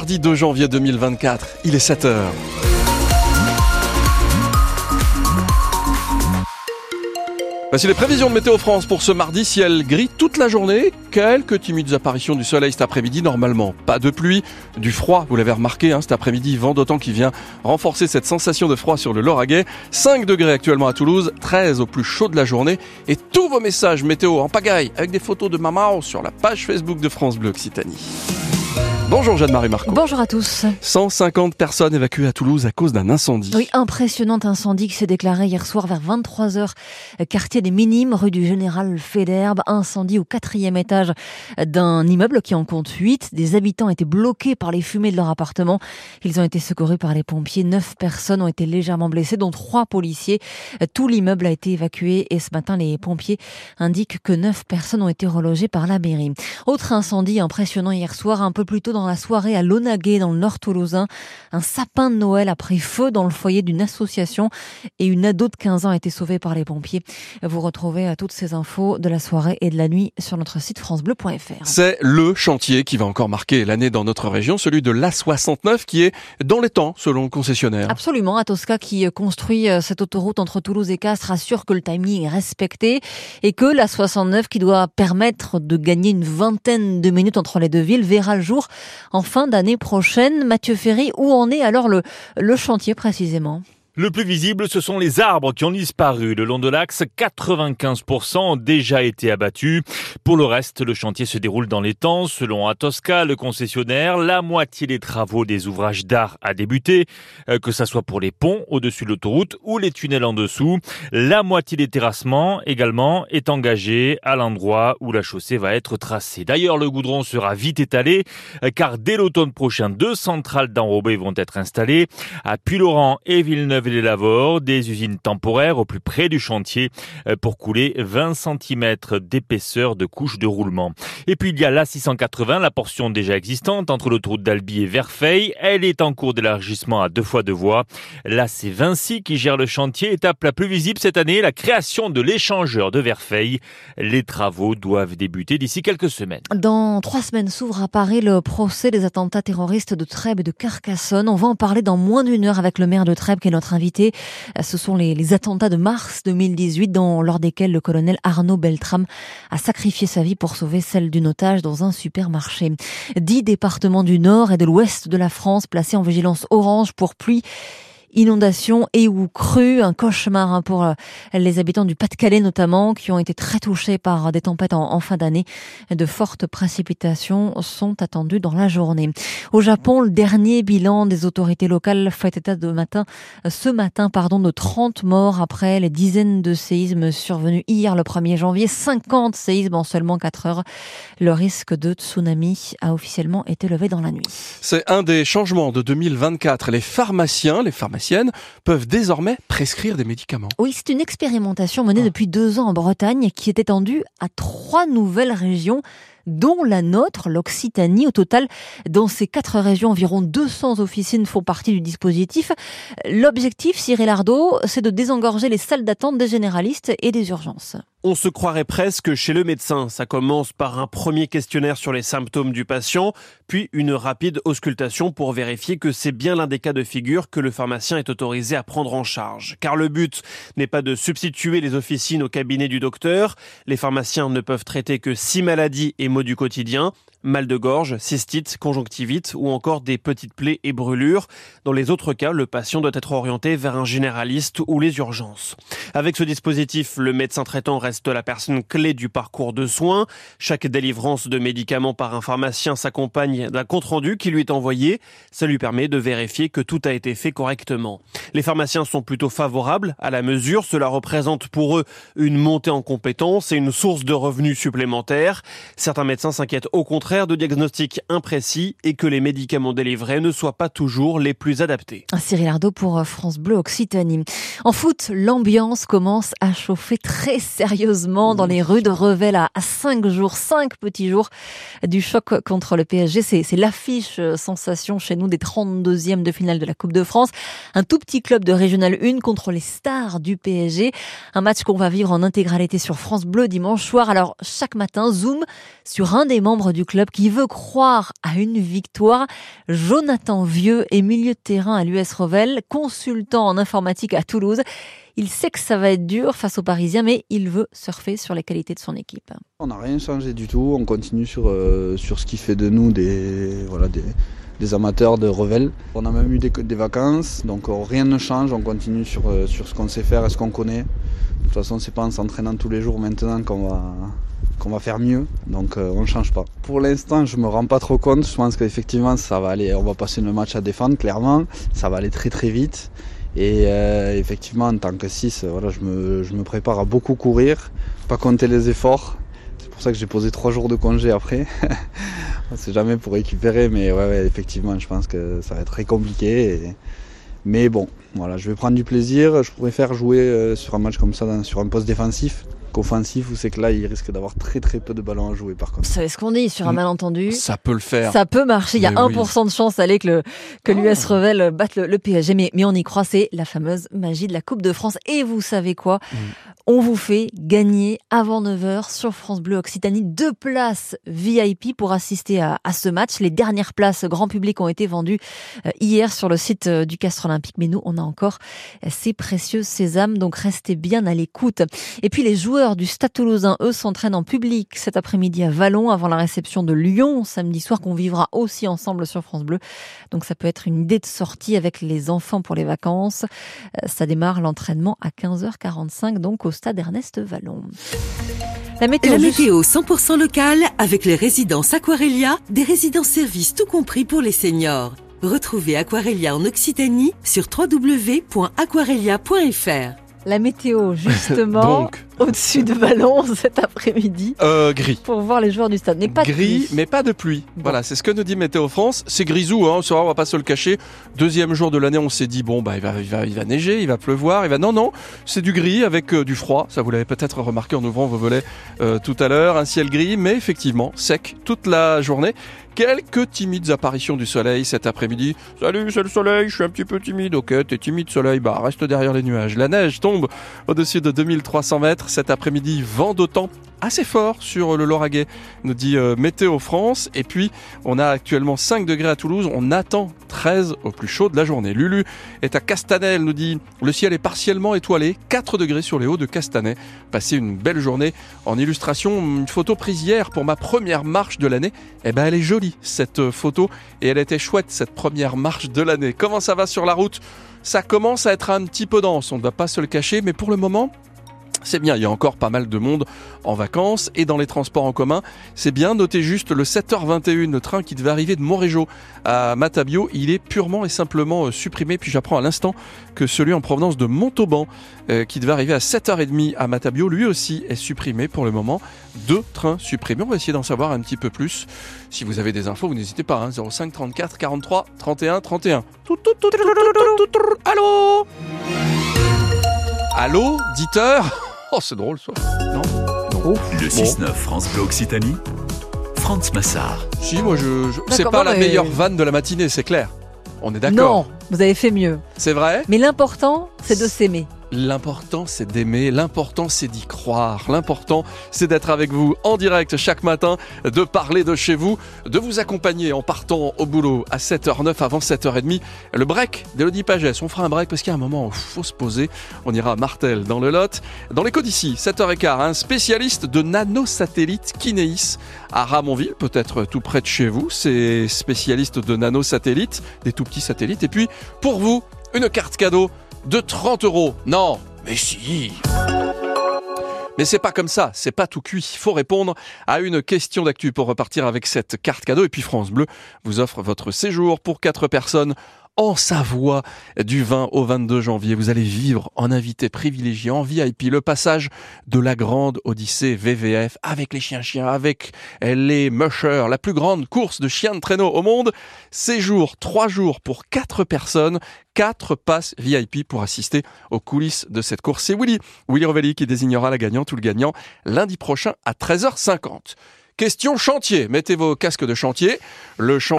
mardi 2 janvier 2024. Il est 7 heures. Voici les prévisions de Météo France pour ce mardi. Ciel gris toute la journée. Quelques timides apparitions du soleil cet après-midi. Normalement, pas de pluie. Du froid, vous l'avez remarqué, hein, cet après-midi. Vent d'autant qui vient renforcer cette sensation de froid sur le Lauragais. 5 degrés actuellement à Toulouse. 13 au plus chaud de la journée. Et tous vos messages météo en pagaille avec des photos de maman sur la page Facebook de France Bleu Occitanie. Bonjour Jeanne-Marie Marco. Bonjour à tous. 150 personnes évacuées à Toulouse à cause d'un incendie. Oui, impressionnant incendie qui s'est déclaré hier soir vers 23h, quartier des Minimes, rue du Général Fédherbe. Incendie au quatrième étage d'un immeuble qui en compte 8. Des habitants étaient bloqués par les fumées de leur appartement. Ils ont été secourus par les pompiers. Neuf personnes ont été légèrement blessées, dont trois policiers. Tout l'immeuble a été évacué et ce matin, les pompiers indiquent que neuf personnes ont été relogées par la mairie. Autre incendie impressionnant hier soir, un peu plus tôt dans la soirée à Lonaguet, dans le nord toulousain. Un sapin de Noël a pris feu dans le foyer d'une association et une ado de 15 ans a été sauvée par les pompiers. Vous retrouvez euh, toutes ces infos de la soirée et de la nuit sur notre site francebleu.fr. C'est le chantier qui va encore marquer l'année dans notre région, celui de l'A69 qui est dans les temps selon le concessionnaire. Absolument, Atosca qui euh, construit euh, cette autoroute entre Toulouse et Castres assure que le timing est respecté et que l'A69 qui doit permettre de gagner une vingtaine de minutes entre les deux villes verra le jour en fin d'année prochaine. Mathieu Ferry, où en est alors le, le chantier précisément? Le plus visible, ce sont les arbres qui ont disparu. Le long de l'axe, 95% ont déjà été abattus. Pour le reste, le chantier se déroule dans les temps. Selon Atosca, le concessionnaire, la moitié des travaux des ouvrages d'art a débuté, euh, que ce soit pour les ponts au-dessus de l'autoroute ou les tunnels en dessous. La moitié des terrassements également est engagée à l'endroit où la chaussée va être tracée. D'ailleurs, le goudron sera vite étalé, euh, car dès l'automne prochain, deux centrales d'enrobés vont être installées à Puy-Laurent et Villeneuve les Lavores, des usines temporaires au plus près du chantier euh, pour couler 20 cm d'épaisseur de couche de roulement. Et puis il y a la 680, la portion déjà existante entre l'autoroute d'Albi et Verfeil. Elle est en cours d'élargissement à deux fois deux voies. Là, c'est Vinci qui gère le chantier. Étape la plus visible cette année, la création de l'échangeur de Verfeil. Les travaux doivent débuter d'ici quelques semaines. Dans trois semaines s'ouvre à Paris le procès des attentats terroristes de Trèbes et de Carcassonne. On va en parler dans moins d'une heure avec le maire de Trèbes qui est notre invité. Ce sont les, attentats de mars 2018, dans, lors desquels le colonel Arnaud Beltrame a sacrifié sa vie pour sauver celle d'une otage dans un supermarché. Dix départements du nord et de l'ouest de la France placés en vigilance orange pour pluie inondations et ou crues, un cauchemar hein, pour euh, les habitants du Pas-de-Calais notamment, qui ont été très touchés par des tempêtes en, fin d'année. De fortes précipitations sont attendues dans la journée. Au Japon, le dernier bilan des autorités locales fait état de matin, ce matin, pardon, de 30 morts après les dizaines de séismes survenus hier le 1er janvier, 50 séismes en seulement 4 heures. Le risque de tsunami a officiellement été levé dans la nuit. C'est un des changements de 2024. Les pharmaciens, les pharmaciens peuvent désormais prescrire des médicaments. Oui, c'est une expérimentation menée ah. depuis deux ans en Bretagne qui est étendue à trois nouvelles régions dont la nôtre, l'Occitanie. Au total, dans ces quatre régions, environ 200 officines font partie du dispositif. L'objectif, Cyril Ardo, c'est de désengorger les salles d'attente des généralistes et des urgences. On se croirait presque chez le médecin. Ça commence par un premier questionnaire sur les symptômes du patient, puis une rapide auscultation pour vérifier que c'est bien l'un des cas de figure que le pharmacien est autorisé à prendre en charge. Car le but n'est pas de substituer les officines au cabinet du docteur. Les pharmaciens ne peuvent traiter que six maladies et maux du quotidien mal de gorge, cystite, conjonctivite ou encore des petites plaies et brûlures. Dans les autres cas, le patient doit être orienté vers un généraliste ou les urgences. Avec ce dispositif, le médecin traitant reste la personne clé du parcours de soins. Chaque délivrance de médicaments par un pharmacien s'accompagne d'un compte-rendu qui lui est envoyé. Ça lui permet de vérifier que tout a été fait correctement. Les pharmaciens sont plutôt favorables à la mesure. Cela représente pour eux une montée en compétences et une source de revenus supplémentaires. Certains médecins s'inquiètent au contraire de diagnostics imprécis et que les médicaments délivrés ne soient pas toujours les plus adaptés. Cyril Ardo pour euh, France Bleu Occitanie. En foot, l'ambiance commence à chauffer très sérieusement dans les rues de Revel à cinq jours, cinq petits jours du choc contre le PSG. C'est l'affiche euh, sensation chez nous des 32e de finale de la Coupe de France. Un tout petit club de Régional 1 contre les stars du PSG. Un match qu'on va vivre en intégralité sur France Bleu dimanche soir. Alors chaque matin, Zoom sur un des membres du club qui veut croire à une victoire. Jonathan Vieux est milieu de terrain à l'US Revel, consultant en informatique à Toulouse. Il sait que ça va être dur face aux Parisiens, mais il veut surfer sur les qualités de son équipe. On n'a rien changé du tout. On continue sur, euh, sur ce qui fait de nous des, amateurs de Revel. On a même eu des, vacances, donc euh, rien ne change. On continue sur, euh, sur ce qu'on sait faire et ce qu'on connaît. De toute façon, c'est pas en s'entraînant tous les jours maintenant qu'on va, qu'on va faire mieux, donc euh, on ne change pas. Pour l'instant, je me rends pas trop compte. Je pense qu'effectivement, ça va aller. On va passer le match à défendre, clairement. Ça va aller très très vite. Et euh, effectivement, en tant que 6, voilà, je, me, je me prépare à beaucoup courir, pas compter les efforts. C'est pour ça que j'ai posé trois jours de congé après. On sait jamais pour récupérer, mais ouais, ouais, effectivement, je pense que ça va être très compliqué. Mais bon, voilà, je vais prendre du plaisir. Je préfère jouer euh, sur un match comme ça, sur un poste défensif qu'offensif, où c'est que là, il risque d'avoir très très peu de ballons à jouer par contre. Vous savez ce qu'on dit sur un Mm. malentendu? Ça peut le faire. Ça peut marcher. Il y a Mais oui. 1% de chance allez, que le que l'US Revel batte le, le PSG. Mais, mais on y croit, c'est la fameuse magie de la Coupe de France. Et vous savez quoi? Mm. On vous fait gagner avant 9h sur France Bleu Occitanie deux places VIP pour assister à, ce match. Les dernières places grand public ont été vendues euh, hier sur le site euh, du Castre Olympique. Mais nous, on a encore ces précieux sésames. Donc restez bien à l'écoute. Et puis les joueurs du Stade Toulousain, eux, s'entraînent en public cet après-midi à Vallon avant la réception de Lyon samedi soir qu'on vivra aussi ensemble sur France Bleu. Donc ça peut être une idée de sortie avec les enfants pour les vacances. Euh, Ça démarre l'entraînement à 15h45 donc au Stade Ernest Vallon. La météo, La juste- météo 100% locale avec les résidences Aquarelia, des résidences services tout compris pour les seniors. Retrouvez Aquarelia en Occitanie sur www.aquarelia.fr. la météo justement Donc, au-dessus de Vallon cet après-midi euh, gris. pour voir les joueurs du stade. Mais pas de gris, pluie. mais pas de pluie. Voilà, c'est ce que nous dit Météo France. C'est grisou, hein, on va pas se le cacher. Deuxième jour de l'année, on s'est dit bon bah il va, il va, il va neiger, il va pleuvoir, il va non non, c'est du gris avec euh, du froid. Ça vous l'avez peut-être remarqué en ouvrant vos volets euh, tout à l'heure, un ciel gris, mais effectivement sec toute la journée. Quelques timides apparitions du soleil cet après-midi. Salut, c'est le soleil, je suis un petit peu timide. Ok, t'es timide soleil, bah reste derrière les nuages. La neige tombe au-dessus de 2300 mètres cet après-midi. Vent d'autant assez fort sur le Lauragais, nous dit euh, Météo France. Et puis, on a actuellement 5 degrés à Toulouse. On attend 13 au plus chaud de la journée. Lulu est à Castanel, nous dit le ciel est partiellement étoilé. 4 degrés sur les hauts de Castanet. Passez une belle journée. En illustration, une photo prise hier pour ma première marche de l'année. Eh ben, elle est jolie, cette euh, photo. Et elle était chouette, cette première marche de l'année. Comment ça va sur la route? Ça commence à être un petit peu dense, on ne va pas se le cacher. Mais pour le moment, c'est bien, il y a encore pas mal de monde en vacances et dans les transports en commun. C'est bien, notez juste le 7h21, le train qui devait arriver de Montrégeau à Matabio, il est purement et simplement euh, supprimé. Puis j'apprends à l'instant que celui en provenance de Montauban, euh, qui devait arriver à 7h30 à Matabio, lui aussi est supprimé pour le moment. Deux trains supprimés, on va essayer d'en savoir un petit peu plus. Si vous avez des infos, vous n'hésitez pas, hein, 05 34 43 31 31. Tout, tout, tout, tout, tout, tout, tout, tout. Allô Allô, diteur Oh, c'est drôle ça. Non? Le 6-9 France Bleu Occitanie, Franz Massard. Si, moi, je, je- c'est pas non, la mais- meilleure vanne de la matinée, c'est clair. On est d'accord. Non, vous avez fait mieux. C'est vrai? Mais l'important, c'est de s'aimer. L'important, c'est d'aimer. L'important, c'est d'y croire. L'important, c'est d'être avec vous en direct chaque matin, de parler de chez vous, de vous accompagner en partant au boulot à 7h09 avant 7h30. Le break d'Elodie Pagès. On fera un break parce qu'il y a un moment où il faut se poser. On ira à Martel dans le Lot. Dans l'écho d'ici, 7h15, un spécialiste de nanosatellites Kinéis à Ramonville, peut-être tout près de chez vous. C'est spécialiste de nanosatellites, des tout petits satellites. Et puis, pour vous, une carte cadeau de 30 euros. Non, mais si. Mais c'est pas comme ça, c'est pas tout cuit. Il faut répondre à une question d'actu pour repartir avec cette carte cadeau. Et puis France Bleu vous offre votre séjour pour quatre personnes en Savoie du 20 au 22 janvier. Vous allez vivre en invité privilégié, en VIP, le passage de la grande Odyssée VVF avec les chiens-chiens, avec les mushers, la plus grande course de chiens de traîneau au monde. Séjour, trois jours pour quatre personnes, quatre passes VIP pour assister aux coulisses de cette course. C'est Willy, Willy Rovelli qui désignera la gagnante ou le gagnant lundi prochain à 13h50. Question chantier. Mettez vos casques de chantier. Le chantier